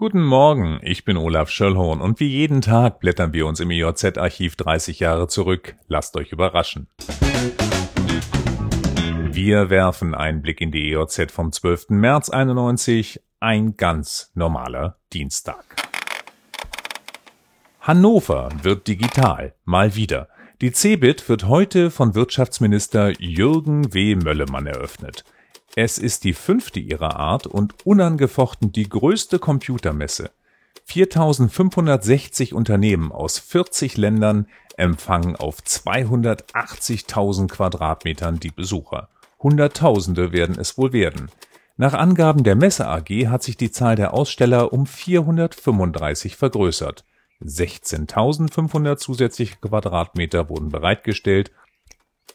Guten Morgen, ich bin Olaf Schöllhorn und wie jeden Tag blättern wir uns im EJZ-Archiv 30 Jahre zurück. Lasst euch überraschen. Wir werfen einen Blick in die EJZ vom 12. März 91, ein ganz normaler Dienstag. Hannover wird digital, mal wieder. Die CeBIT wird heute von Wirtschaftsminister Jürgen W. Möllemann eröffnet. Es ist die fünfte ihrer Art und unangefochten die größte Computermesse. 4560 Unternehmen aus 40 Ländern empfangen auf 280.000 Quadratmetern die Besucher. Hunderttausende werden es wohl werden. Nach Angaben der Messe AG hat sich die Zahl der Aussteller um 435 vergrößert. 16.500 zusätzliche Quadratmeter wurden bereitgestellt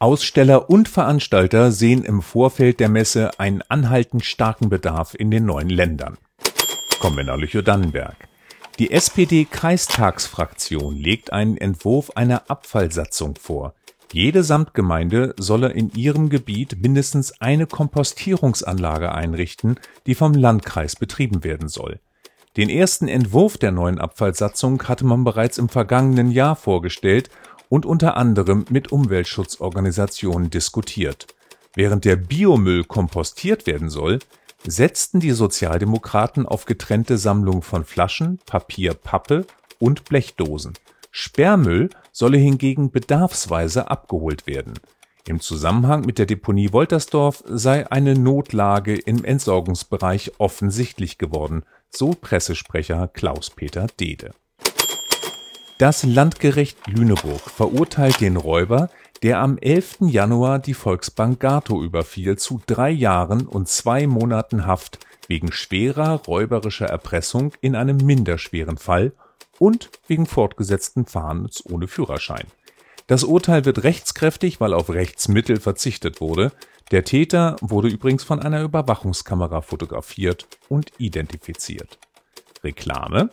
Aussteller und Veranstalter sehen im Vorfeld der Messe einen anhaltend starken Bedarf in den neuen Ländern. Kommen wir nach Lüchow-Dannenberg. Die SPD-Kreistagsfraktion legt einen Entwurf einer Abfallsatzung vor. Jede Samtgemeinde solle in ihrem Gebiet mindestens eine Kompostierungsanlage einrichten, die vom Landkreis betrieben werden soll. Den ersten Entwurf der neuen Abfallsatzung hatte man bereits im vergangenen Jahr vorgestellt und unter anderem mit Umweltschutzorganisationen diskutiert. Während der Biomüll kompostiert werden soll, setzten die Sozialdemokraten auf getrennte Sammlung von Flaschen, Papier, Pappe und Blechdosen. Sperrmüll solle hingegen bedarfsweise abgeholt werden. Im Zusammenhang mit der Deponie Woltersdorf sei eine Notlage im Entsorgungsbereich offensichtlich geworden, so Pressesprecher Klaus-Peter Dede das Landgericht Lüneburg verurteilt den Räuber, der am 11. Januar die Volksbank Gato überfiel, zu drei Jahren und zwei Monaten Haft wegen schwerer räuberischer Erpressung in einem minderschweren Fall und wegen fortgesetzten Fahrens ohne Führerschein. Das Urteil wird rechtskräftig, weil auf Rechtsmittel verzichtet wurde. Der Täter wurde übrigens von einer Überwachungskamera fotografiert und identifiziert. Reklame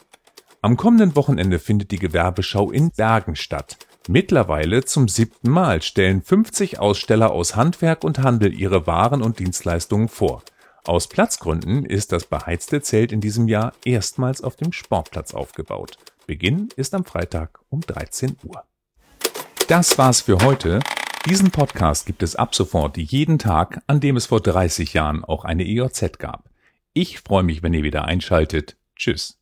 am kommenden Wochenende findet die Gewerbeschau in Bergen statt. Mittlerweile zum siebten Mal stellen 50 Aussteller aus Handwerk und Handel ihre Waren und Dienstleistungen vor. Aus Platzgründen ist das beheizte Zelt in diesem Jahr erstmals auf dem Sportplatz aufgebaut. Beginn ist am Freitag um 13 Uhr. Das war's für heute. Diesen Podcast gibt es ab sofort jeden Tag, an dem es vor 30 Jahren auch eine EOZ gab. Ich freue mich, wenn ihr wieder einschaltet. Tschüss.